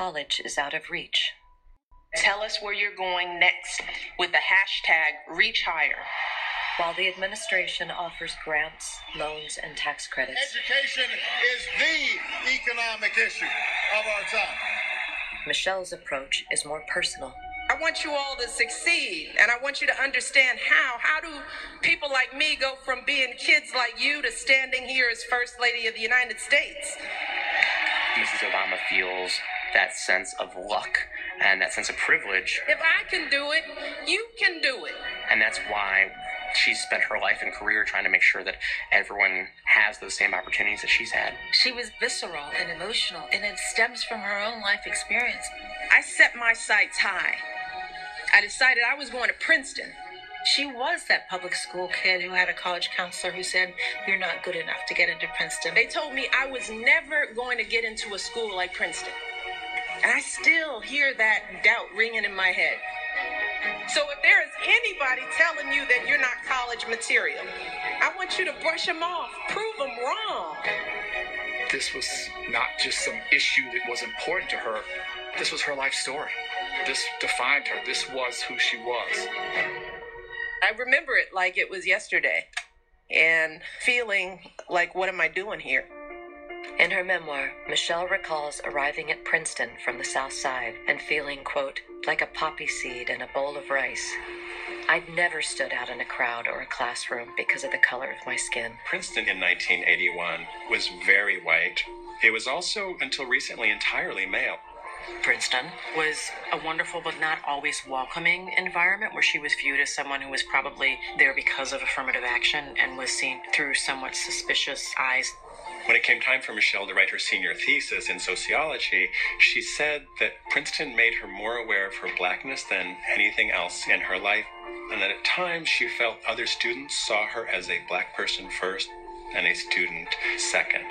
college is out of reach. Tell us where you're going next with the hashtag Reach Higher. While the administration offers grants, loans, and tax credits, Education is the economic issue of our time. Michelle's approach is more personal. I want you all to succeed, and I want you to understand how. How do people like me go from being kids like you to standing here as First Lady of the United States? Mrs. Obama feels that sense of luck and that sense of privilege, If I can do it, you can do it. and that's why she spent her life and career trying to make sure that everyone has those same opportunities that she's had. She was visceral and emotional, and it stems from her own life experience. I set my sights high. I decided I was going to Princeton. She was that public school kid who had a college counselor who said, You're not good enough to get into Princeton. They told me I was never going to get into a school like Princeton. And I still hear that doubt ringing in my head. So if there is anybody telling you that you're not college material, I want you to brush them off, prove them wrong. This was not just some issue that was important to her. This was her life story. This defined her. This was who she was. I remember it like it was yesterday and feeling like, what am I doing here? In her memoir, Michelle recalls arriving at Princeton from the South Side and feeling, quote, like a poppy seed in a bowl of rice. I'd never stood out in a crowd or a classroom because of the color of my skin. Princeton in 1981 was very white. It was also, until recently, entirely male. Princeton was a wonderful but not always welcoming environment where she was viewed as someone who was probably there because of affirmative action and was seen through somewhat suspicious eyes. When it came time for Michelle to write her senior thesis in sociology, she said that Princeton made her more aware of her blackness than anything else in her life, and that at times she felt other students saw her as a black person first and a student second.